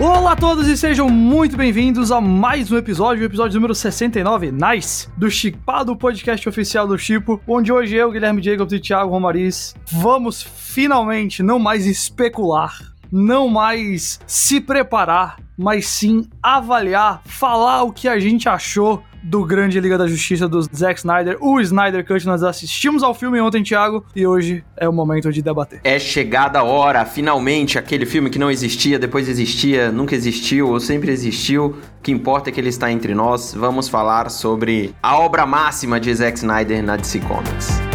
Olá a todos e sejam muito bem-vindos a mais um episódio, o episódio número 69, Nice, do Chipado Podcast Oficial do Chipo, onde hoje eu, Guilherme Jacobs e Thiago Romariz vamos finalmente não mais especular, não mais se preparar, mas sim avaliar, falar o que a gente achou do Grande Liga da Justiça do Zack Snyder, o Snyder Cut. Nós assistimos ao filme ontem, Thiago, e hoje é o momento de debater. É chegada a hora, finalmente, aquele filme que não existia, depois existia, nunca existiu ou sempre existiu. O que importa é que ele está entre nós. Vamos falar sobre a obra máxima de Zack Snyder na DC Comics.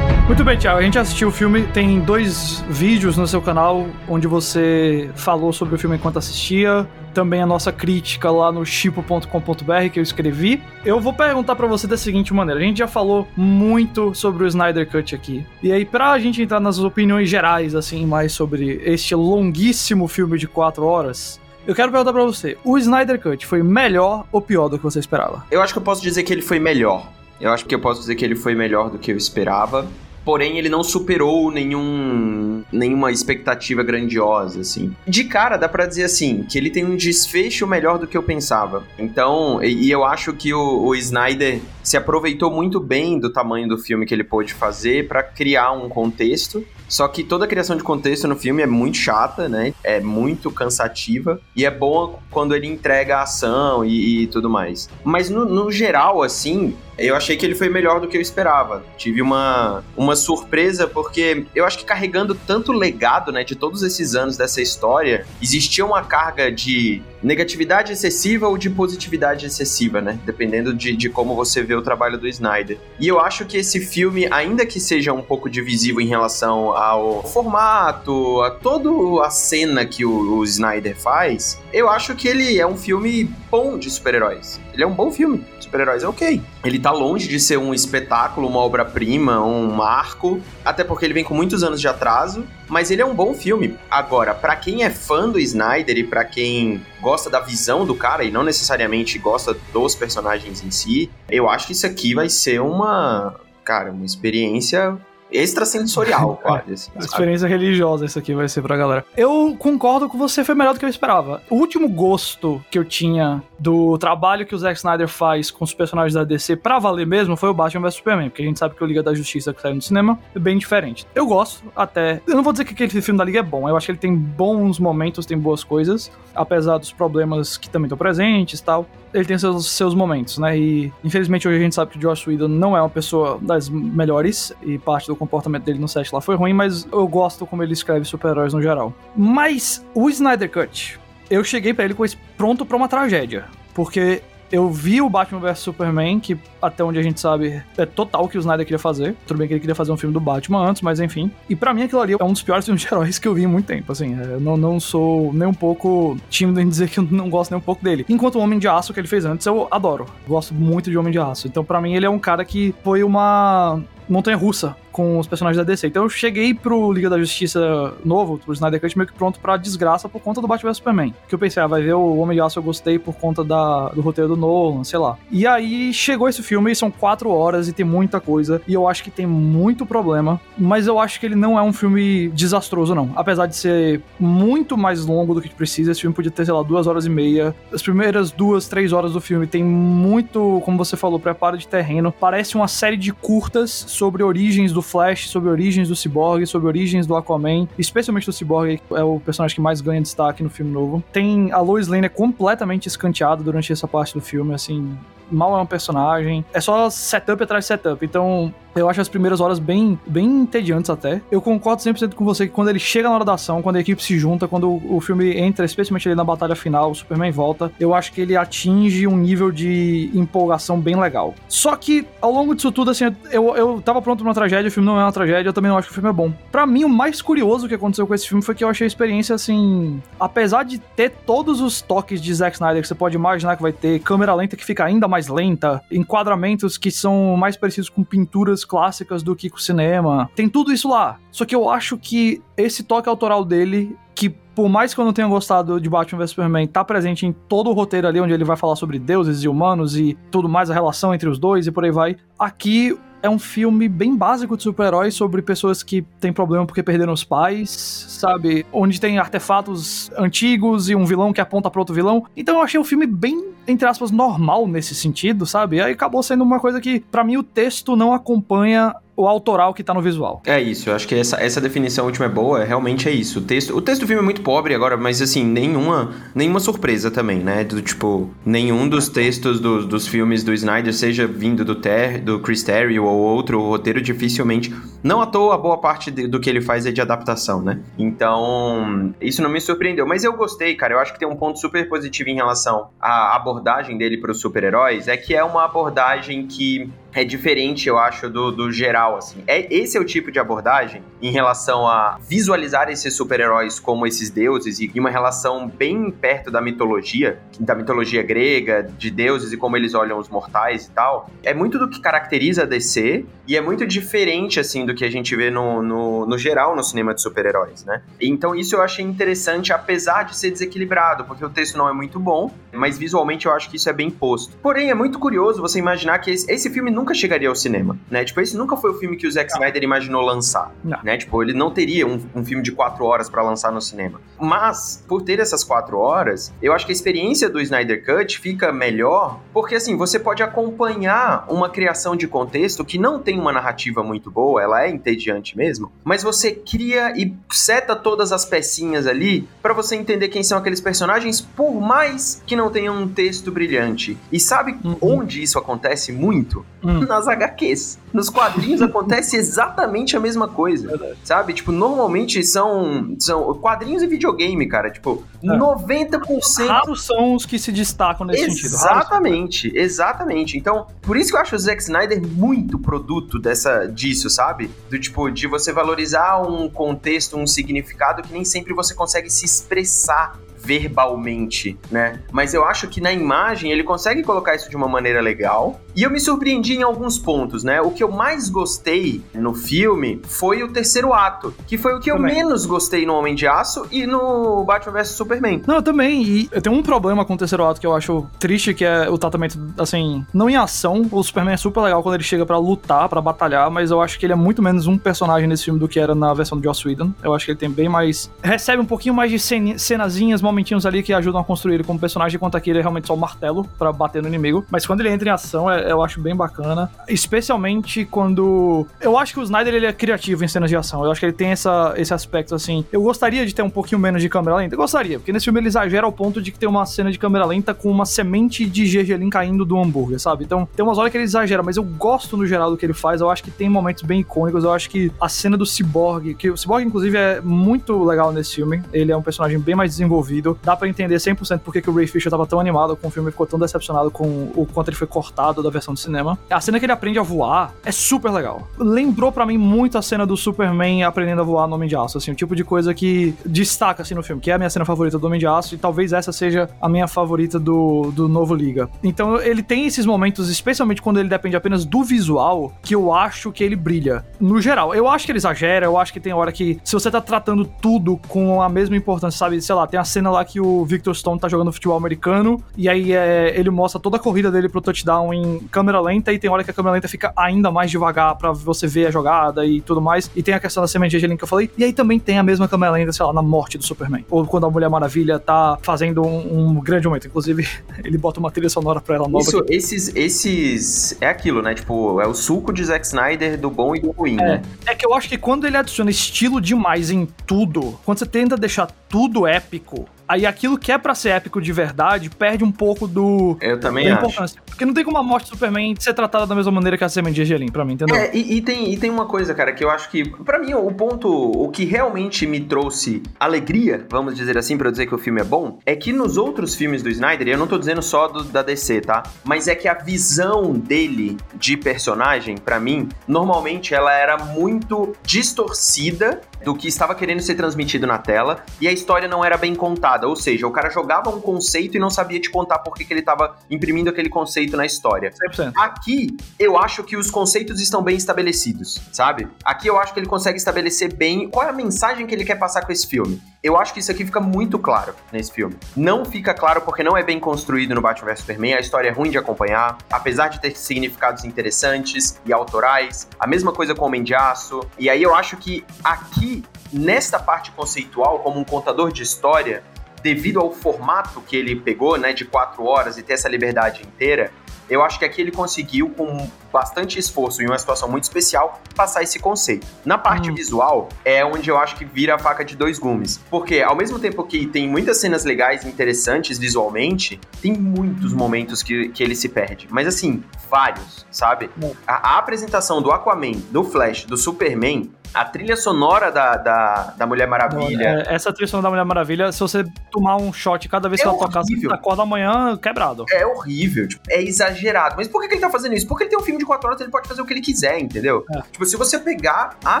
Muito bem, Thiago. A gente assistiu o filme. Tem dois vídeos no seu canal onde você falou sobre o filme enquanto assistia. Também a nossa crítica lá no chipo.com.br que eu escrevi. Eu vou perguntar para você da seguinte maneira: a gente já falou muito sobre o Snyder Cut aqui. E aí, pra gente entrar nas opiniões gerais, assim, mais sobre este longuíssimo filme de quatro horas. Eu quero perguntar pra você: o Snyder Cut foi melhor ou pior do que você esperava? Eu acho que eu posso dizer que ele foi melhor. Eu acho que eu posso dizer que ele foi melhor do que eu esperava porém ele não superou nenhum, nenhuma expectativa grandiosa, assim. De cara, dá pra dizer assim, que ele tem um desfecho melhor do que eu pensava. Então, e, e eu acho que o, o, Snyder se aproveitou muito bem do tamanho do filme que ele pôde fazer para criar um contexto. Só que toda a criação de contexto no filme é muito chata, né? É muito cansativa. E é boa quando ele entrega a ação e, e tudo mais. Mas no, no geral, assim, eu achei que ele foi melhor do que eu esperava. Tive uma, uma surpresa, porque eu acho que carregando tanto legado, né, de todos esses anos dessa história, existia uma carga de negatividade excessiva ou de positividade excessiva, né? Dependendo de, de como você vê o trabalho do Snyder. E eu acho que esse filme, ainda que seja um pouco divisivo em relação ao formato, a toda a cena que o, o Snyder faz, eu acho que ele é um filme bom de super-heróis. Ele é um bom filme super-heróis é ok. Ele tá longe de ser um espetáculo, uma obra-prima, um marco, até porque ele vem com muitos anos de atraso, mas ele é um bom filme. Agora, para quem é fã do Snyder e para quem gosta da visão do cara e não necessariamente gosta dos personagens em si, eu acho que isso aqui vai ser uma, cara, uma experiência extrasensorial, quase. Assim, Experiência religiosa isso aqui vai ser pra galera. Eu concordo com você, foi melhor do que eu esperava. O último gosto que eu tinha do trabalho que o Zack Snyder faz com os personagens da DC pra valer mesmo foi o Batman vs Superman, porque a gente sabe que o Liga da Justiça que saiu no cinema é bem diferente. Eu gosto, até. Eu não vou dizer que aquele filme da Liga é bom, eu acho que ele tem bons momentos, tem boas coisas, apesar dos problemas que também estão presentes e tal ele tem seus, seus momentos, né? E infelizmente hoje a gente sabe que o Josh Whedon não é uma pessoa das melhores e parte do comportamento dele no set lá foi ruim, mas eu gosto como ele escreve super-heróis no geral. Mas o Snyder Cut, eu cheguei para ele com isso pronto para uma tragédia, porque eu vi o Batman vs Superman, que até onde a gente sabe é total o que o Snyder queria fazer. Tudo bem que ele queria fazer um filme do Batman antes, mas enfim. E para mim aquilo ali é um dos piores filmes de heróis que eu vi em muito tempo. Assim, é, eu não, não sou nem um pouco tímido em dizer que eu não gosto nem um pouco dele. Enquanto o Homem de Aço que ele fez antes, eu adoro. Gosto muito de Homem de Aço. Então, para mim, ele é um cara que foi uma montanha russa com os personagens da DC. Então eu cheguei pro Liga da Justiça novo, pro Snyder Cut, meio que pronto pra desgraça por conta do Batman Superman. Que eu pensei, ah, vai ver o Homem de Aço eu gostei por conta da, do roteiro do Nolan, sei lá. E aí chegou esse filme e são quatro horas e tem muita coisa. E eu acho que tem muito problema. Mas eu acho que ele não é um filme desastroso, não. Apesar de ser muito mais longo do que precisa, esse filme podia ter, sei lá, duas horas e meia. As primeiras duas, três horas do filme tem muito, como você falou, preparo de terreno. Parece uma série de curtas sobre origens do Flash, sobre origens do Cyborg, sobre origens do Aquaman, especialmente do Cyborg, é o personagem que mais ganha destaque no filme novo. Tem a Lois Lane é completamente escanteada durante essa parte do filme, assim, mal é um personagem. É só setup atrás de setup. Então, eu acho as primeiras horas bem, bem entediantes até. Eu concordo 100% com você que quando ele chega na hora da ação, quando a equipe se junta, quando o, filme entra, especialmente ali na batalha final, o Superman volta, eu acho que ele atinge um nível de empolgação bem legal. Só que, ao longo disso tudo, assim, eu, eu tava pronto pra uma tragédia, o filme não é uma tragédia, eu também não acho que o filme é bom. Para mim, o mais curioso que aconteceu com esse filme foi que eu achei a experiência, assim, apesar de ter todos os toques de Zack Snyder que você pode imaginar que vai ter, câmera lenta que fica ainda mais mais lenta, enquadramentos que são mais parecidos com pinturas clássicas do que com cinema. Tem tudo isso lá. Só que eu acho que esse toque autoral dele que por mais que eu não tenha gostado de Batman vs Superman, tá presente em todo o roteiro ali onde ele vai falar sobre deuses e humanos e tudo mais, a relação entre os dois e por aí vai. Aqui é um filme bem básico de super-heróis sobre pessoas que têm problema porque perderam os pais, sabe? Onde tem artefatos antigos e um vilão que aponta para outro vilão. Então eu achei o filme bem, entre aspas, normal nesse sentido, sabe? Aí acabou sendo uma coisa que, para mim, o texto não acompanha o autoral que tá no visual. É isso, eu acho que essa, essa definição última é boa, realmente é isso. O texto, o texto do filme é muito pobre agora, mas assim, nenhuma, nenhuma surpresa também, né? Do tipo, nenhum dos textos do, dos filmes do Snyder, seja vindo do, Ter, do Chris Terry ou outro roteiro, dificilmente. Não à toa, boa parte de, do que ele faz é de adaptação, né? Então, isso não me surpreendeu. Mas eu gostei, cara. Eu acho que tem um ponto super positivo em relação à abordagem dele para os super-heróis, é que é uma abordagem que é diferente, eu acho, do, do geral, assim. É, esse é o tipo de abordagem em relação a visualizar esses super-heróis como esses deuses e uma relação bem perto da mitologia, da mitologia grega, de deuses e como eles olham os mortais e tal. É muito do que caracteriza a DC e é muito diferente, assim, do que a gente vê no, no, no geral no cinema de super-heróis, né? Então isso eu achei interessante, apesar de ser desequilibrado, porque o texto não é muito bom, mas visualmente eu acho que isso é bem posto. Porém, é muito curioso você imaginar que esse, esse filme nunca chegaria ao cinema, né? Tipo, esse nunca foi o filme que o Zack Snyder imaginou lançar, não. né? Tipo, ele não teria um, um filme de quatro horas para lançar no cinema. Mas, por ter essas quatro horas, eu acho que a experiência do Snyder Cut fica melhor, porque assim, você pode acompanhar uma criação de contexto que não tem uma narrativa muito boa, ela é entediante mesmo, mas você cria e seta todas as pecinhas ali para você entender quem são aqueles personagens, por mais que não tenham um texto brilhante. E sabe uhum. onde isso acontece muito? Hum. nas HQs. Nos quadrinhos acontece exatamente a mesma coisa. Verdade. Sabe? Tipo, normalmente são, são quadrinhos e videogame, cara. Tipo, é. 90%. Raros são os que se destacam nesse exatamente, sentido. Exatamente, exatamente. Então, por isso que eu acho o Zack Snyder muito produto dessa, disso, sabe? Do tipo, de você valorizar um contexto, um significado que nem sempre você consegue se expressar verbalmente, né? Mas eu acho que na imagem ele consegue colocar isso de uma maneira legal. E eu me surpreendi em alguns pontos, né? O que eu mais gostei no filme foi o terceiro ato, que foi o que também. eu menos gostei no Homem de Aço e no Batman vs Superman. Não, eu também. E eu tenho um problema com o terceiro ato que eu acho triste, que é o tratamento, assim, não em ação. O Superman é super legal quando ele chega para lutar, para batalhar, mas eu acho que ele é muito menos um personagem nesse filme do que era na versão do Joss Whedon. Eu acho que ele tem bem mais. Recebe um pouquinho mais de cenazinhas, momentinhos ali que ajudam a construir ele como personagem, enquanto aqui ele é realmente só um martelo para bater no inimigo. Mas quando ele entra em ação, é, eu acho bem bacana. Especialmente quando. Eu acho que o Snyder ele é criativo em cenas de ação. Eu acho que ele tem essa, esse aspecto assim. Eu gostaria de ter um pouquinho menos de câmera lenta. Eu gostaria, porque nesse filme ele exagera ao ponto de que tem uma cena de câmera lenta com uma semente de gergelim caindo do hambúrguer, sabe? Então tem umas horas que ele exagera, mas eu gosto no geral do que ele faz. Eu acho que tem momentos bem icônicos. Eu acho que a cena do Cyborg, que o Cyborg, inclusive, é muito legal nesse filme. Ele é um personagem bem mais desenvolvido dá para entender 100% porque que o Ray Fisher tava tão animado com o filme e ficou tão decepcionado com o quanto ele foi cortado da versão de cinema. A cena que ele aprende a voar é super legal. Lembrou para mim muito a cena do Superman aprendendo a voar no Homem de Aço, assim, o tipo de coisa que destaca assim no filme, que é a minha cena favorita do Homem de Aço e talvez essa seja a minha favorita do, do novo Liga. Então ele tem esses momentos, especialmente quando ele depende apenas do visual, que eu acho que ele brilha. No geral, eu acho que ele exagera, eu acho que tem hora que se você tá tratando tudo com a mesma importância, sabe, sei lá, tem a cena lá que o Victor Stone tá jogando futebol americano, e aí é, ele mostra toda a corrida dele pro touchdown em câmera lenta, e tem hora que a câmera lenta fica ainda mais devagar para você ver a jogada e tudo mais. E tem a questão da semente de Angelina que eu falei, e aí também tem a mesma câmera lenta, sei lá, na morte do Superman. Ou quando a Mulher Maravilha tá fazendo um, um grande momento. Inclusive, ele bota uma trilha sonora pra ela nova. Isso, esses, esses. É aquilo, né? Tipo, é o suco de Zack Snyder do bom e do ruim, é, né? É que eu acho que quando ele adiciona estilo demais em tudo, quando você tenta deixar tudo épico, aí aquilo que é pra ser épico de verdade perde um pouco do. Eu também importância. Porque não tem como a morte do Superman ser tratada da mesma maneira que a semente de Angelim, pra mim, entendeu? É, e, e, tem, e tem uma coisa, cara, que eu acho que, pra mim, o ponto, o que realmente me trouxe alegria, vamos dizer assim, pra eu dizer que o filme é bom, é que nos outros filmes do Snyder, eu não tô dizendo só do, da DC, tá? Mas é que a visão dele de personagem, para mim, normalmente ela era muito distorcida do que estava querendo ser transmitido na tela e a história não era bem contada. Ou seja, o cara jogava um conceito e não sabia te contar por que, ele estava imprimindo aquele conceito na história. 100%. Aqui, eu acho que os conceitos estão bem estabelecidos, sabe? Aqui eu acho que ele consegue estabelecer bem qual é a mensagem que ele quer passar com esse filme. Eu acho que isso aqui fica muito claro nesse filme. Não fica claro porque não é bem construído no Batman vs Superman, a história é ruim de acompanhar, apesar de ter significados interessantes e autorais. A mesma coisa com Homem de Aço. E aí eu acho que aqui, nesta parte conceitual, como um contador de história, devido ao formato que ele pegou, né, de quatro horas e ter essa liberdade inteira, eu acho que aqui ele conseguiu, com bastante esforço e uma situação muito especial, passar esse conceito. Na parte hum. visual, é onde eu acho que vira a faca de dois gumes. Porque, ao mesmo tempo que tem muitas cenas legais e interessantes visualmente, tem muitos momentos que, que ele se perde. Mas, assim, vários, sabe? A, a apresentação do Aquaman, do Flash, do Superman, a trilha sonora da, da, da Mulher Maravilha. É, essa trilha sonora da Mulher Maravilha, se você tomar um shot cada vez é que ela tocar, você acorda amanhã quebrado. É horrível, tipo, é exagerado. Mas por que, que, ele tá fazendo isso? Porque ele tem um filme de 4 horas, ele pode fazer o que ele quiser, entendeu? É. Tipo, se você pegar a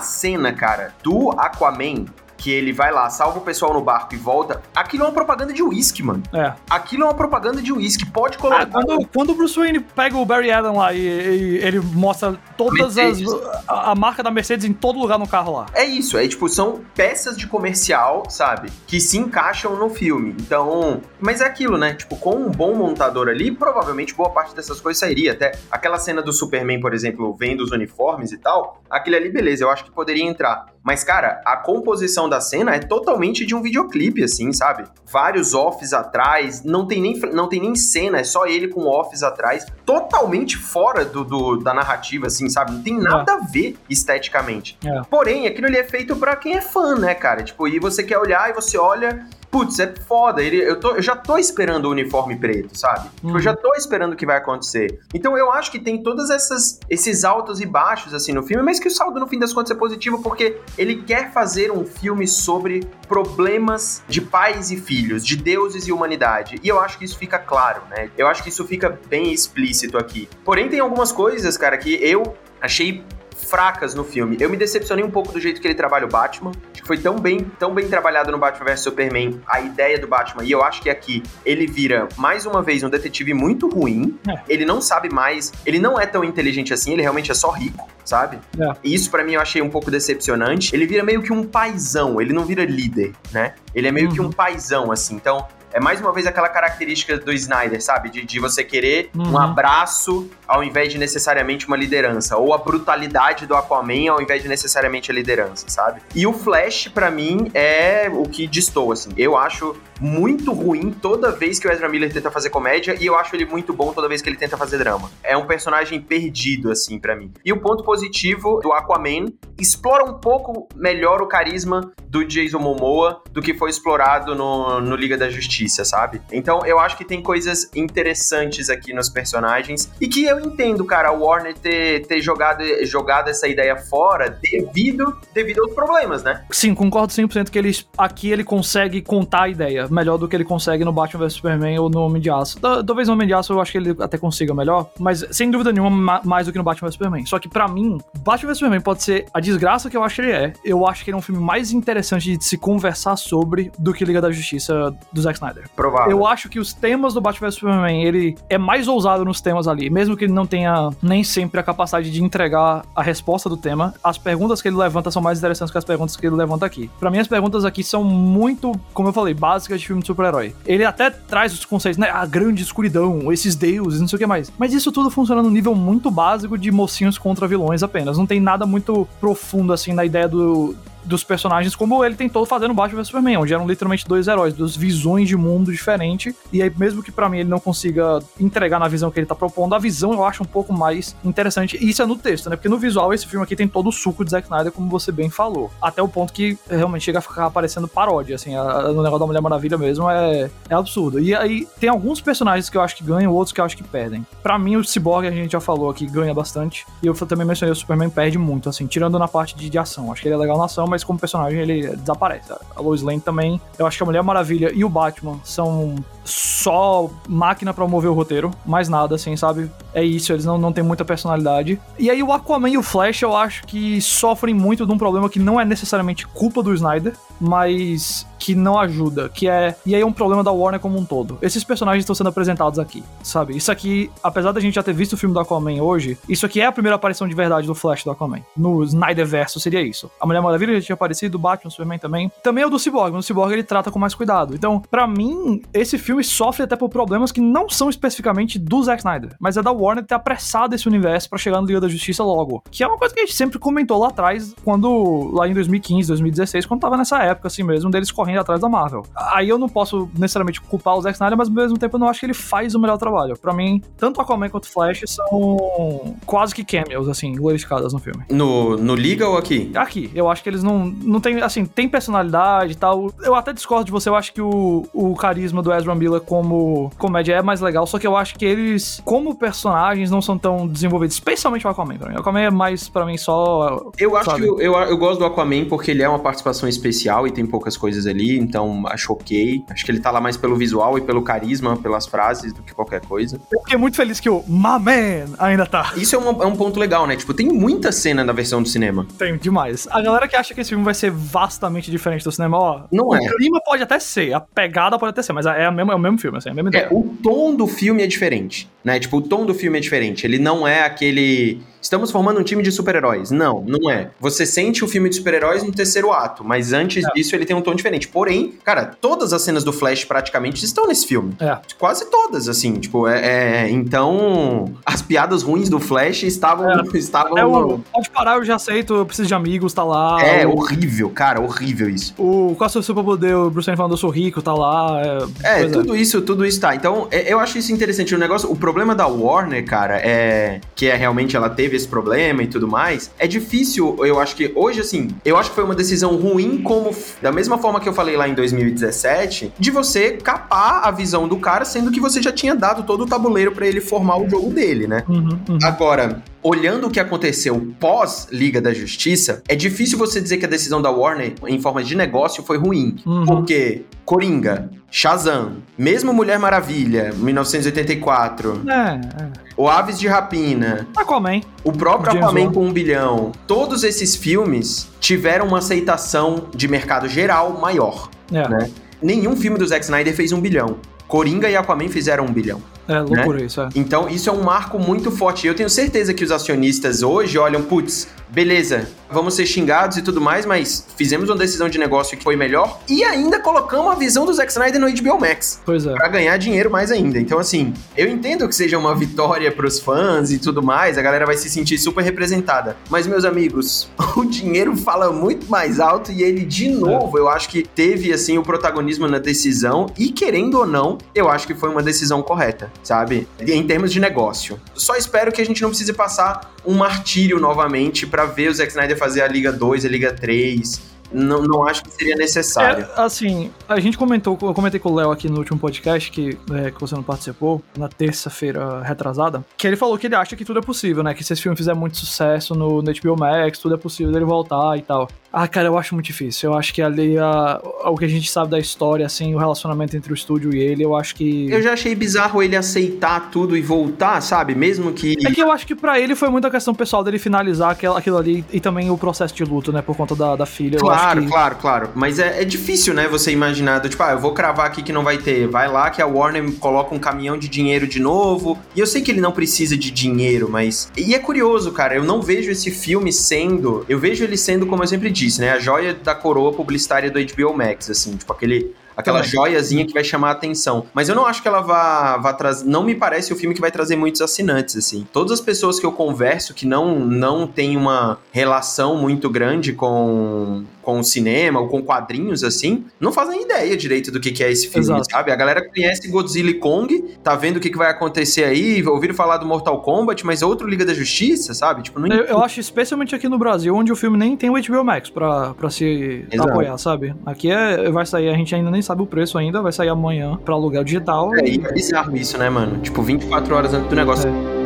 cena, cara, do Aquaman que ele vai lá, salva o pessoal no barco e volta, aquilo é uma propaganda de uísque, mano. É. Aquilo é uma propaganda de uísque. Pode colocar. Ah, quando, quando o Bruce Wayne pega o Barry Adam lá e, e ele mostra todas Mercedes. as. A, a, marca da Mercedes em todo lugar no carro lá. É isso, é tipo, são peças de comercial, sabe? Que se encaixam no filme. Então. Mas é aquilo, né? Tipo, com um bom montador ali, provavelmente boa parte dessas coisas sairia. Até aquela cena do Superman, por exemplo, vendo os uniformes e tal, aquele ali, beleza, eu acho que poderia entrar. Mas, cara, a composição da cena é totalmente de um videoclipe, assim, sabe? Vários offs atrás, não tem nem, não tem nem cena, é só ele com offs atrás, totalmente fora do, do da narrativa, assim, sabe? Não tem nada é. a ver esteticamente. É. Porém, aquilo ali é feito para quem é fã, né, cara? Tipo, e você quer olhar e você olha putz, é foda. Ele, eu, tô, eu já tô esperando o uniforme preto, sabe? Uhum. Eu já tô esperando o que vai acontecer. Então eu acho que tem todos essas, esses altos e baixos, assim, no filme, mas que o saldo, no fim das contas, é positivo porque ele quer fazer um filme sobre problemas de pais e filhos, de deuses e humanidade. E eu acho que isso fica claro, né? Eu acho que isso fica bem explícito aqui. Porém, tem algumas coisas, cara, que eu achei fracas no filme. Eu me decepcionei um pouco do jeito que ele trabalha o Batman. Acho que foi tão bem, tão bem trabalhado no Batman vs Superman a ideia do Batman. E eu acho que aqui ele vira mais uma vez um detetive muito ruim. É. Ele não sabe mais, ele não é tão inteligente assim, ele realmente é só rico, sabe? É. E isso para mim eu achei um pouco decepcionante. Ele vira meio que um paizão, ele não vira líder, né? Ele é meio uhum. que um paizão assim. Então, é mais uma vez aquela característica do Snyder, sabe? De, de você querer uhum. um abraço ao invés de necessariamente uma liderança. Ou a brutalidade do Aquaman ao invés de necessariamente a liderança, sabe? E o Flash, para mim, é o que distou, assim. Eu acho muito ruim toda vez que o Ezra Miller tenta fazer comédia e eu acho ele muito bom toda vez que ele tenta fazer drama. É um personagem perdido, assim, para mim. E o ponto positivo do Aquaman explora um pouco melhor o carisma do Jason Momoa do que foi explorado no, no Liga da Justiça, sabe? Então eu acho que tem coisas interessantes aqui nos personagens e que eu entendo, cara, o Warner ter, ter jogado, jogado essa ideia fora devido, devido aos problemas, né? Sim, concordo 100% que ele, aqui ele consegue contar a ideia melhor do que ele consegue no Batman vs Superman ou no Homem de Aço. Talvez no Homem de Aço eu acho que ele até consiga melhor, mas sem dúvida nenhuma mais do que no Batman vs Superman. Só que para mim, Batman vs Superman pode ser a desgraça que eu acho que ele é. Eu acho que ele é um filme mais interessante de se conversar sobre do que Liga da Justiça do Zack Snyder. Provável. Eu acho que os temas do Batman vs Superman, ele é mais ousado nos temas ali, mesmo que ele não tenha nem sempre a capacidade de entregar a resposta do tema. As perguntas que ele levanta são mais interessantes que as perguntas que ele levanta aqui. Para mim as perguntas aqui são muito, como eu falei, básicas de filme de super-herói. Ele até traz os conceitos, né? A grande escuridão, esses deuses, não sei o que mais. Mas isso tudo funciona num nível muito básico de mocinhos contra vilões apenas. Não tem nada muito profundo, assim, na ideia do, dos personagens, como ele tentou fazer no Batman vs Superman, onde eram literalmente dois heróis, duas visões de mundo diferente. E aí, mesmo que para mim ele não consiga entregar na visão que ele tá propondo, a visão eu acho um pouco mais interessante. E isso é no texto, né? Porque no visual esse filme aqui tem todo o suco de Zack Snyder, como você bem falou. Até o ponto que realmente chega a ficar aparecendo paródia, assim, a, a, no negócio da Mulher Maravilha mesmo é, é absurdo. E aí tem alguns personagens que eu acho que ganham, outros que eu acho que perdem. Para mim, o Cyborg, a gente já falou aqui, ganha bastante. E eu também mencionei o Superman perde muito, assim, tirando na parte de, de ação. Acho que ele é legal na ação, mas mas como personagem ele desaparece. A Lois Lane também, eu acho que a Mulher Maravilha e o Batman são só máquina para mover o roteiro, mais nada, assim, sabe? É isso, eles não, não têm muita personalidade. E aí o Aquaman e o Flash eu acho que sofrem muito de um problema que não é necessariamente culpa do Snyder, mas que não ajuda, que é. E aí é um problema da Warner como um todo. Esses personagens estão sendo apresentados aqui, sabe? Isso aqui, apesar da gente já ter visto o filme do Aquaman hoje, isso aqui é a primeira aparição de verdade do Flash do Aquaman. No Snyder verso seria isso. A Mulher Maravilha já tinha aparecido, o Batman, o Superman também. Também é o do Cyborg, mas o Cyborg ele trata com mais cuidado. Então, para mim, esse filme sofre até por problemas que não são especificamente do Zack Snyder, mas é da Warner ter apressado esse universo para chegar no Liga da Justiça logo. Que é uma coisa que a gente sempre comentou lá atrás, quando lá em 2015, 2016, quando tava nessa época assim mesmo, deles correndo atrás da Marvel. Aí eu não posso necessariamente culpar o Zack Snyder, mas ao mesmo tempo eu não acho que ele faz o melhor trabalho. Para mim, tanto Aquaman quanto Flash são quase que cameos, assim, glorificadas no filme. No, no Liga ou aqui? Aqui. Eu acho que eles não, não tem, assim, tem personalidade e tal. Eu até discordo de você, eu acho que o, o carisma do Ezra Miller como comédia é mais legal, só que eu acho que eles, como personagens, não são tão desenvolvidos, especialmente o Aquaman pra mim. O Aquaman é mais, para mim, só... Eu acho sabe? que eu, eu, eu gosto do Aquaman porque ele é uma participação especial e tem poucas coisas ali, então acho ok. Acho que ele tá lá mais pelo visual e pelo carisma, pelas frases, do que qualquer coisa. Eu fiquei muito feliz que o My Man ainda tá. Isso é, uma, é um ponto legal, né? Tipo, tem muita cena na versão do cinema. Tem, demais. A galera que acha que esse filme vai ser vastamente diferente do cinema, ó. Não o é. O clima pode até ser, a pegada pode até ser, mas é, a mesmo, é o mesmo filme, assim, é a mesma É, ideia. o tom do filme é diferente, né? Tipo, o tom do filme é diferente. Ele não é aquele estamos formando um time de super-heróis. Não, não é. Você sente o filme de super-heróis no terceiro ato, mas antes É. disso ele tem um tom diferente. Porém, cara, todas as cenas do Flash praticamente estão nesse filme. É. Quase todas, assim, tipo, é, é- então as piadas ruins do Flash estavam estavam É no- o, pode parar, eu já aceito, eu preciso de amigos, tá lá. É, o, horrível, cara, horrível isso. o qual é o seu superpoder? O Bruce Wayne falando, eu sou rico, tá lá. É, É, tudo isso, tudo isso tá. Então, é- eu acho isso interessante. O negócio, o problema da Warner, cara, é que é realmente ela teve esse problema e tudo mais. É difícil, eu acho que hoje assim, eu acho que foi uma decisão ruim como da mesma forma que eu falei lá em 2017, de você capar a visão do cara, sendo que você já tinha dado todo o tabuleiro pra ele formar o jogo dele, né? Uhum, uhum. Agora, olhando o que aconteceu pós Liga da Justiça, é difícil você dizer que a decisão da Warner, em forma de negócio, foi ruim. Uhum. Porque Coringa, Shazam, mesmo Mulher Maravilha, 1984, É, é. o Aves de Rapina, Aquaman. o próprio James Aquaman com um bilhão, todos esses filmes tiveram uma aceitação de mercado geral maior. É, Né? Nenhum filme do Zack Snyder fez um bilhão. Coringa e Aquaman fizeram um bilhão. É loucura isso, é. Então, isso é um marco muito forte. Eu tenho certeza que os acionistas hoje olham, putz, beleza, vamos ser xingados e tudo mais, mas fizemos uma decisão de negócio que foi melhor e ainda colocamos a visão do Zack Snyder no HBO Max. Pois é. Pra ganhar dinheiro mais ainda. Então, assim, eu entendo que seja uma vitória pros fãs e tudo mais, a galera vai se sentir super representada. Mas, meus amigos, o dinheiro fala muito mais alto e ele, de novo, eu acho que teve, assim, o protagonismo na decisão e, querendo ou não, eu acho que foi uma decisão correta, sabe? Em termos de negócio. Só espero que a gente não precise passar um martírio novamente pra ver o Zack Snyder fazer a Liga 2, a Liga 3. Não, não acho que seria necessário. É, assim, a gente comentou, eu comentei com o Léo aqui no último podcast, que, é, que você não participou, na terça-feira retrasada, que ele falou que ele acha que tudo é possível, né? Que se esse filme fizer muito sucesso no, no HBO Max, tudo é possível dele voltar e tal. Ah, cara, eu acho muito difícil. Eu acho que ali a, o que a gente sabe da história, assim, o relacionamento entre o estúdio e ele, eu acho que. Eu já achei bizarro ele aceitar tudo e voltar, sabe? Mesmo que. É que eu acho que pra ele foi muita questão pessoal dele finalizar aquilo, aquilo ali e também o processo de luto, né? Por conta da, da filha. Claro, que... claro, claro. Mas é, é difícil, né? Você imaginar, tipo, ah, eu vou cravar aqui que não vai ter. Vai lá que a Warner coloca um caminhão de dinheiro de novo. E eu sei que ele não precisa de dinheiro, mas. E é curioso, cara. Eu não vejo esse filme sendo. Eu vejo ele sendo, como eu sempre disse, né? A joia da coroa publicitária do HBO Max, assim. Tipo, aquele. Aquela Também. joiazinha que vai chamar a atenção. Mas eu não acho que ela vá, vá trazer. Não me parece o filme que vai trazer muitos assinantes, assim. Todas as pessoas que eu converso que não, não têm uma relação muito grande com, com cinema ou com quadrinhos, assim, não fazem ideia direito do que, que é esse filme, Exato. sabe? A galera conhece Godzilla e Kong, tá vendo o que, que vai acontecer aí, ouviram falar do Mortal Kombat, mas outro Liga da Justiça, sabe? Tipo, não Eu, eu acho, especialmente aqui no Brasil, onde o filme nem tem o HBO Max pra, pra se Exato. apoiar, sabe? Aqui é, vai sair, a gente ainda nem sabe o preço ainda, vai sair amanhã pra alugar digital. É, e é bizarro isso, né, mano? Tipo, 24 horas antes do negócio. É.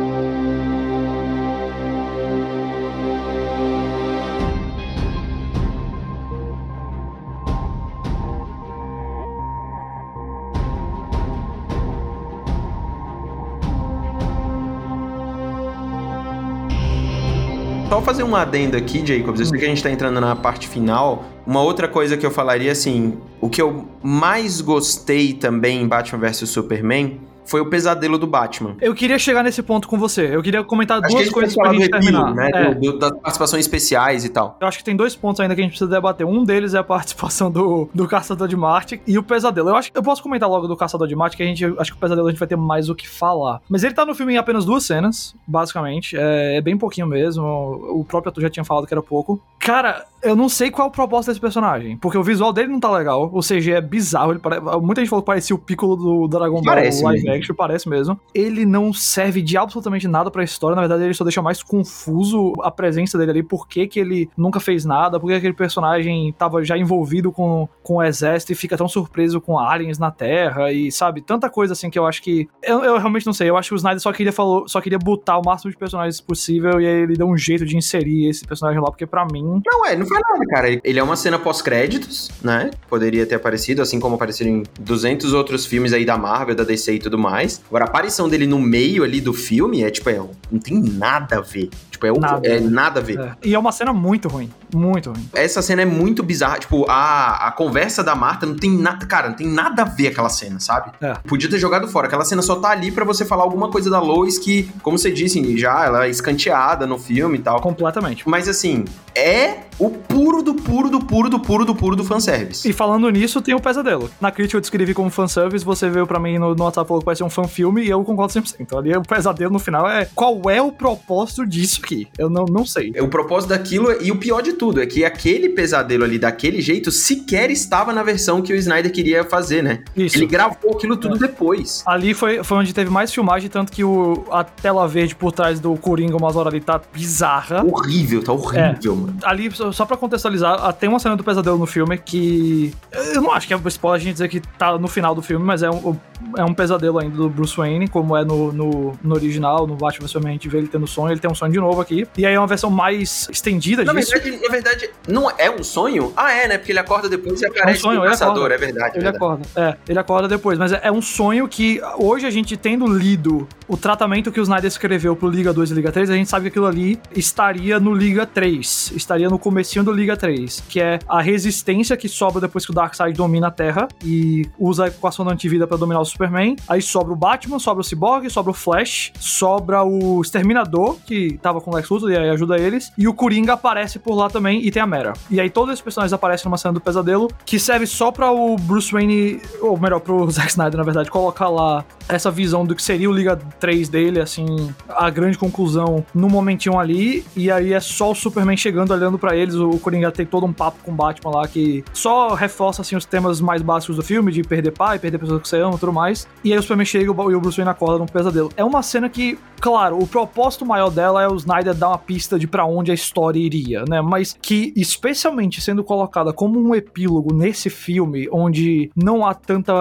fazer um adendo aqui, Jacobs. Eu sei que a gente tá entrando na parte final. Uma outra coisa que eu falaria, assim, o que eu mais gostei também em Batman vs Superman foi o pesadelo do Batman. Eu queria chegar nesse ponto com você. Eu queria comentar acho duas coisas pra gente terminar. Né? É. Do, do, das participações especiais e tal. Eu acho que tem dois pontos ainda que a gente precisa debater. Um deles é a participação do, do Caçador de Marte e o pesadelo. Eu acho que eu posso comentar logo do Caçador de Marte, que a gente acho que o pesadelo a gente vai ter mais o que falar. Mas ele tá no filme em apenas duas cenas, basicamente. É, é bem pouquinho mesmo. O próprio ator já tinha falado que era pouco. Cara, eu não sei qual é o propósito desse personagem, porque o visual dele não tá legal, ou seja, é bizarro, ele pare... muita gente falou que parecia o Piccolo do Dragon Ball parece live mesmo. action, parece mesmo. Ele não serve de absolutamente nada pra história, na verdade ele só deixa mais confuso a presença dele ali, por que que ele nunca fez nada, por que aquele personagem tava já envolvido com, com o exército e fica tão surpreso com aliens na Terra e, sabe, tanta coisa assim que eu acho que... Eu, eu realmente não sei, eu acho que o Snyder só queria, falou, só queria botar o máximo de personagens possível e aí ele deu um jeito de inserir esse personagem lá, porque para mim... Não, é, não foi nada, cara. Ele é uma cena pós-créditos, né? Poderia ter aparecido, assim como apareceram em 200 outros filmes aí da Marvel, da DC e tudo mais. Agora, a aparição dele no meio ali do filme é tipo, é, não tem nada a ver. Tipo, é, nada, é nada a ver. É. E é uma cena muito ruim. Muito ruim. Essa cena é muito bizarra. Tipo, a, a conversa da Marta não tem nada. Cara, não tem nada a ver aquela cena, sabe? É. Podia ter jogado fora. Aquela cena só tá ali para você falar alguma coisa da Lois que, como você disse, já ela é escanteada no filme e tal. Completamente. Mas assim, é ve o puro do puro do puro do puro do puro do fanservice. E falando nisso, tem o pesadelo. Na crítica eu descrevi como fanservice, você veio para mim no, no WhatsApp falou que vai ser um fanfilme e eu concordo 100%. Então ali o pesadelo no final é qual é o propósito disso aqui? Eu não, não sei. O propósito daquilo, e o pior de tudo, é que aquele pesadelo ali daquele jeito sequer estava na versão que o Snyder queria fazer, né? Isso. Ele gravou aquilo tudo é. depois. Ali foi, foi onde teve mais filmagem, tanto que o, a tela verde por trás do Coringa, umas horas ali, tá bizarra. Horrível, tá horrível, é. mano. Ali, só pra contextualizar, tem uma cena do pesadelo no filme que. Eu não acho que é spoiler a gente dizer que tá no final do filme, mas é um, é um pesadelo ainda do Bruce Wayne, como é no, no, no original, no Batman vs a gente vê ele tendo sonho, ele tem um sonho de novo aqui. E aí é uma versão mais estendida na disso. Verdade, na verdade, não é um sonho? Ah, é, né? Porque ele acorda depois e aparece é um sonho, caçador, é verdade. Ele verdade. acorda, é, ele acorda depois, mas é, é, um sonho que hoje a gente tendo lido o tratamento que o Snyder escreveu pro Liga 2 e Liga 3, a gente sabe que aquilo ali estaria no Liga 3, estaria no comecinho do Liga 3, que é a resistência que sobra depois que o Darkseid domina a Terra e usa a equação da antivida para dominar o Superman. Aí sobra o Batman, sobra o Cyborg, sobra o Flash, sobra o Exterminador, que tava com o Lex Luthor e aí ajuda eles, e o Coringa aparece por lá também e tem a Mera. E aí todos esses personagens aparecem numa cena do pesadelo, que serve só para o Bruce Wayne, ou melhor, pro Zack Snyder, na verdade, colocar lá essa visão do que seria o Liga 3 dele, assim, a grande conclusão no momentinho ali, e aí é só o Superman chegando, olhando para eles, o Coringa tem todo um papo com o Batman lá que só reforça, assim, os temas mais básicos do filme, de perder pai, perder pessoas que você ama e tudo mais, e aí o Superman chega e o Bruce Wayne acorda num pesadelo. É uma cena que, claro, o propósito maior dela é o Snyder dar uma pista de para onde a história iria, né, mas que, especialmente sendo colocada como um epílogo nesse filme, onde não há tanta...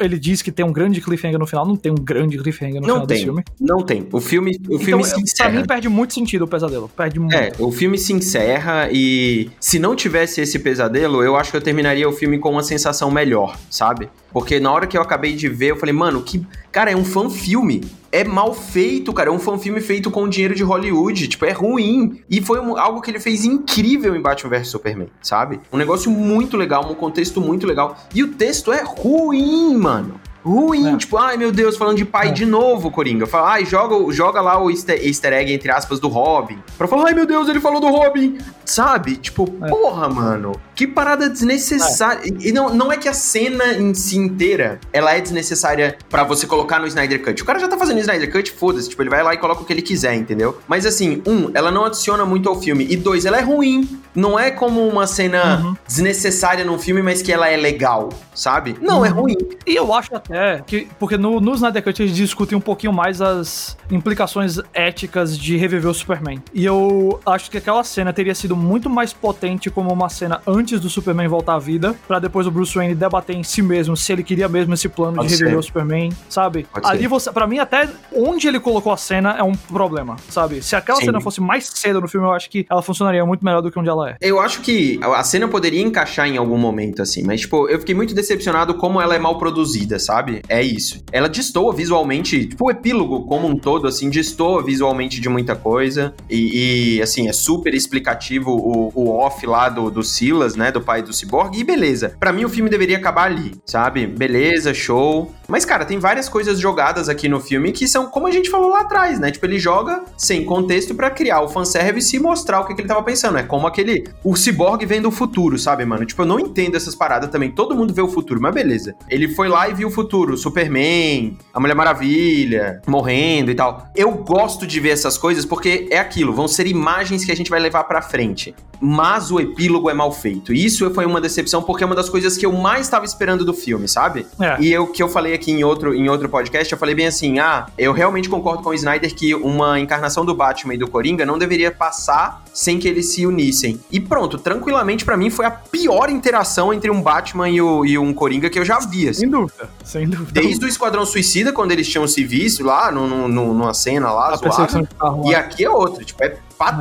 Ele diz que tem um grande cliffhanger no final, não tem um grande cliffhanger no não final tem, desse filme. Não tem. O filme, o então, filme se encerra. Pra mim perde muito sentido o pesadelo. Perde muito. É, o filme se encerra e se não tivesse esse pesadelo, eu acho que eu terminaria o filme com uma sensação melhor, sabe? Porque na hora que eu acabei de ver, eu falei, mano, que. Cara, é um fã-filme. É mal feito, cara. É um fã-filme feito com dinheiro de Hollywood. Tipo, é ruim. E foi um, algo que ele fez incrível em Batman vs Superman, sabe? Um negócio muito legal, um contexto muito legal. E o texto é ruim, mano ruim. É. Tipo, ai meu Deus, falando de pai é. de novo, Coringa. Fala, ai, joga, joga lá o easter, easter, egg, entre aspas, do Robin. Pra falar, ai meu Deus, ele falou do Robin. Sabe? Tipo, é. porra, mano. Que parada desnecessária. É. E não, não é que a cena em si inteira, ela é desnecessária para você colocar no Snyder Cut. O cara já tá fazendo Snyder Cut, foda-se. Tipo, ele vai lá e coloca o que ele quiser, entendeu? Mas assim, um, ela não adiciona muito ao filme. E dois, ela é ruim. Não é como uma cena uhum. desnecessária num filme, mas que ela é legal, sabe? Não, é uhum. é ruim. E eu acho até é, que, porque no, no Snyder Cut eles discutem um pouquinho mais as implicações éticas de reviver o Superman. E eu acho que aquela cena teria sido muito mais potente como uma cena antes do Superman voltar à vida, para depois o Bruce Wayne debater em si mesmo se ele queria mesmo esse plano Pode de reviver ser. o Superman, sabe? Pode Ali ser. você, para mim até onde ele colocou a cena é um problema, sabe? Se aquela Sim. cena fosse mais cedo no filme, eu acho que ela funcionaria muito melhor do que onde ela é. Eu acho que a cena poderia encaixar em algum momento assim, mas tipo, eu fiquei muito decepcionado como ela é mal produzida, sabe? Sabe? É isso. Ela destoa visualmente, tipo, o epílogo como um todo, assim, destoa visualmente de muita coisa. E, e assim, é super explicativo o, o off lá do, do Silas, né? Do pai do Cyborg. E beleza. Para mim, o filme deveria acabar ali, sabe? Beleza, show. Mas, cara, tem várias coisas jogadas aqui no filme que são, como a gente falou lá atrás, né? Tipo, ele joga sem contexto para criar o fanservice e mostrar o que, que, ele tava pensando. É como aquele. O Cyborg vendo o futuro, sabe, mano? Tipo, eu não entendo essas paradas também. Todo mundo vê o futuro, mas beleza. Ele foi lá e viu o futuro. Superman, a Mulher Maravilha, morrendo e tal. Eu gosto de ver essas coisas porque é aquilo, vão ser imagens que a gente vai levar pra frente. Mas o epílogo é mal feito. E isso foi uma decepção porque é uma das coisas que eu mais estava esperando do filme, sabe? É. E eu que eu falei aqui em outro, em outro podcast, eu falei bem assim: ah, eu realmente concordo com o Snyder que uma encarnação do Batman e do Coringa não deveria passar sem que eles se unissem. E pronto, tranquilamente para mim foi a pior interação entre um Batman e, o, e um Coringa que eu já vi. Assim. Sem dúvida, sem dúvida. Desde o Esquadrão Suicida, quando eles tinham se visto lá, no, no, numa cena lá, a zoada. E aqui é outra, tipo, é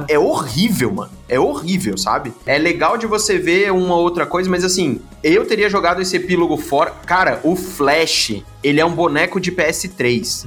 é horrível, mano. É horrível, sabe? É legal de você ver uma outra coisa, mas assim, eu teria jogado esse epílogo fora. Cara, o Flash, ele é um boneco de PS3.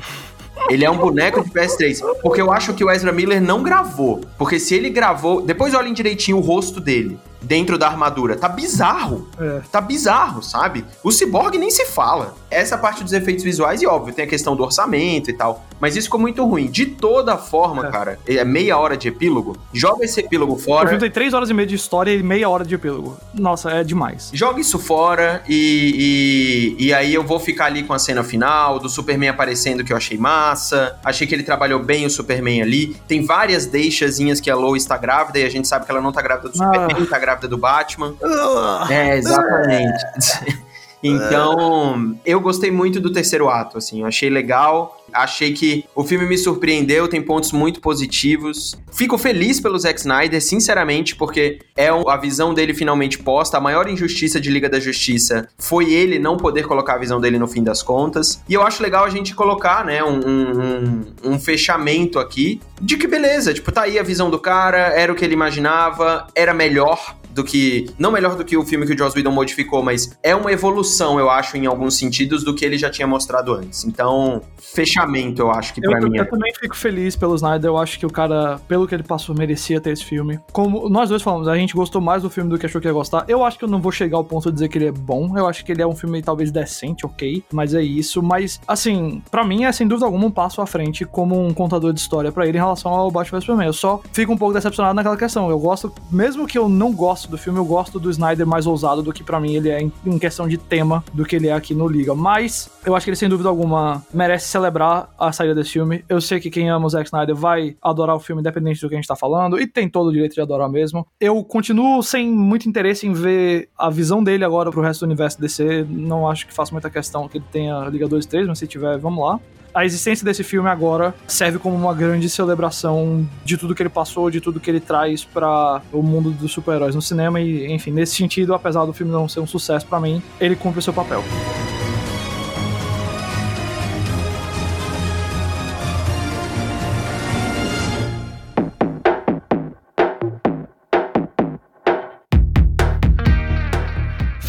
Ele é um boneco de PS3. Porque eu acho que o Ezra Miller não gravou. Porque se ele gravou. Depois olhem direitinho o rosto dele dentro da armadura. Tá bizarro. É. Tá bizarro, sabe? O Cyborg nem se fala. Essa parte dos efeitos visuais, e óbvio, tem a questão do orçamento e tal. Mas isso ficou muito ruim. De toda forma, é. cara, é meia hora de epílogo. Joga esse epílogo fora. O filme tem três horas e meia de história e meia hora de epílogo. Nossa, é demais. Joga isso fora e, e, e aí eu vou ficar ali com a cena final do Superman aparecendo que eu achei massa. Achei que ele trabalhou bem o Superman ali. Tem várias deixazinhas que a Lois está grávida e a gente sabe que ela não tá grávida do ah. Superman, tá grávida do Batman. Ah. É, exatamente. Então, eu gostei muito do terceiro ato, assim, eu achei legal. Achei que o filme me surpreendeu, tem pontos muito positivos. Fico feliz pelo Zack Snyder, sinceramente, porque é a visão dele finalmente posta. A maior injustiça de Liga da Justiça foi ele não poder colocar a visão dele no fim das contas. E eu acho legal a gente colocar, né, um, um, um fechamento aqui de que beleza, tipo, tá aí a visão do cara, era o que ele imaginava, era melhor do que. Não melhor do que o filme que o Joss Whedon modificou, mas é uma evolução, eu acho, em alguns sentidos, do que ele já tinha mostrado antes. Então, fechamento, eu acho que pra eu, mim. Eu é... também fico feliz pelo Snyder. Eu acho que o cara, pelo que ele passou, merecia ter esse filme. Como nós dois falamos, a gente gostou mais do filme do que achou que ia gostar. Eu acho que eu não vou chegar ao ponto de dizer que ele é bom. Eu acho que ele é um filme talvez decente, ok. Mas é isso. Mas, assim, para mim é sem dúvida alguma um passo à frente como um contador de história para ele em relação ao Batman vs Superman. Eu só fico um pouco decepcionado naquela questão. Eu gosto, mesmo que eu não gosto do filme, eu gosto do Snyder mais ousado do que para mim ele é em, questão de tema do que ele é aqui no Liga. Mas eu acho que ele, sem dúvida alguma, merece celebrar a saída desse filme. Eu sei que quem ama o Zack Snyder vai adorar o filme, independente do que a gente tá falando, e tem todo o direito de adorar mesmo. Eu continuo sem muito interesse em ver a visão dele agora pro resto do universo DC. Não acho que faça muita questão que ele tenha Liga 2 e 3, mas se tiver, vamos lá a existência desse filme agora serve como uma grande celebração de tudo que ele passou, de tudo que ele traz para o mundo dos super-heróis no cinema e, enfim, nesse sentido, apesar do filme não ser um sucesso para mim, ele cumpre o seu papel.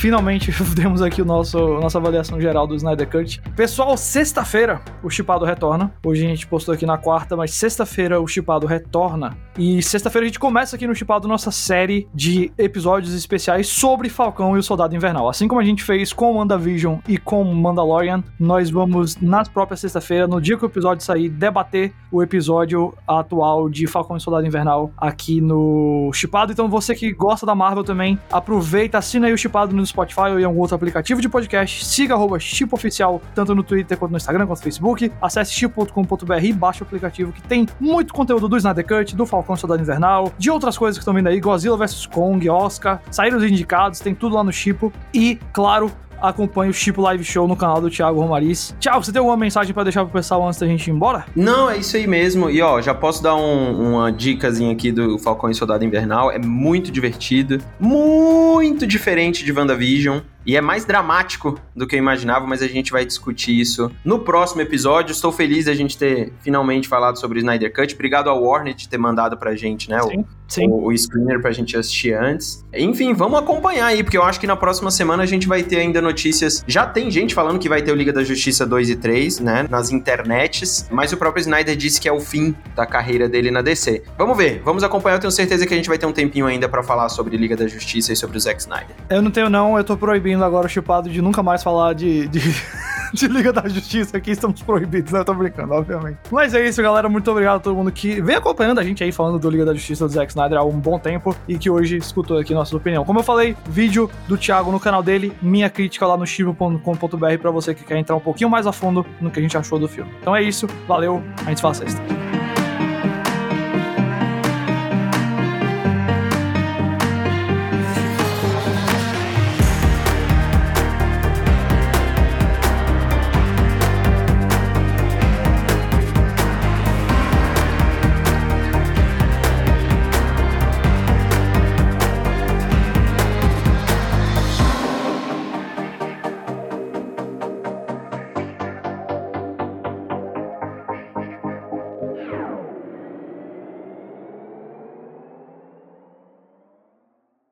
Finalmente demos aqui o nosso nossa avaliação geral do Snyder Cut. Pessoal, sexta-feira o Chipado retorna. Hoje a gente postou aqui na quarta, mas sexta-feira o Chipado retorna. E sexta-feira a gente começa aqui no Chipado nossa série de episódios especiais sobre Falcão e o Soldado Invernal. Assim como a gente fez com WandaVision e com Mandalorian, nós vamos nas próprias sexta-feira, no dia que o episódio sair, debater o episódio atual de Falcão e Soldado Invernal aqui no Chipado. Então você que gosta da Marvel também, aproveita, assina aí o Chipado no Spotify ou em algum outro aplicativo de podcast. Siga arroba Oficial, tanto no Twitter quanto no Instagram, quanto no Facebook. Acesse chip.com.br e baixe o aplicativo que tem muito conteúdo do Snyder Cut, do Falcão Soldado Invernal, de outras coisas que estão vindo aí, Godzilla vs Kong, Oscar, saíram os indicados, tem tudo lá no Chipo. E, claro, acompanhe o Chipo Live Show no canal do Thiago Romariz. Thiago, você tem alguma mensagem para deixar pro pessoal antes da gente ir embora? Não, é isso aí mesmo. E ó, já posso dar um, uma dicasinha aqui do Falcão e Soldado Invernal. É muito divertido, muito diferente de WandaVision. E é mais dramático do que eu imaginava, mas a gente vai discutir isso no próximo episódio. Estou feliz de a gente ter finalmente falado sobre o Snyder Cut. Obrigado ao Warner de ter mandado pra gente, né? Sim, o, sim. O, o screener pra gente assistir antes. Enfim, vamos acompanhar aí, porque eu acho que na próxima semana a gente vai ter ainda notícias. Já tem gente falando que vai ter o Liga da Justiça 2 e 3, né? Nas internets. Mas o próprio Snyder disse que é o fim da carreira dele na DC. Vamos ver, vamos acompanhar. Eu tenho certeza que a gente vai ter um tempinho ainda para falar sobre Liga da Justiça e sobre o Zack Snyder. Eu não tenho, não. Eu tô proibindo agora o chipado de nunca mais falar de. de... de Liga da Justiça aqui, estamos proibidos, né? Eu tô brincando, obviamente. Mas é isso, galera. Muito obrigado a todo mundo que vem acompanhando a gente aí falando do Liga da Justiça do Zack Snyder há um bom tempo e que hoje escutou aqui nossa opinião. Como eu falei, vídeo do Thiago no canal dele, minha crítica lá no chivo.com.br pra você que quer entrar um pouquinho mais a fundo no que a gente achou do filme. Então é isso, valeu, a gente se fala sexta.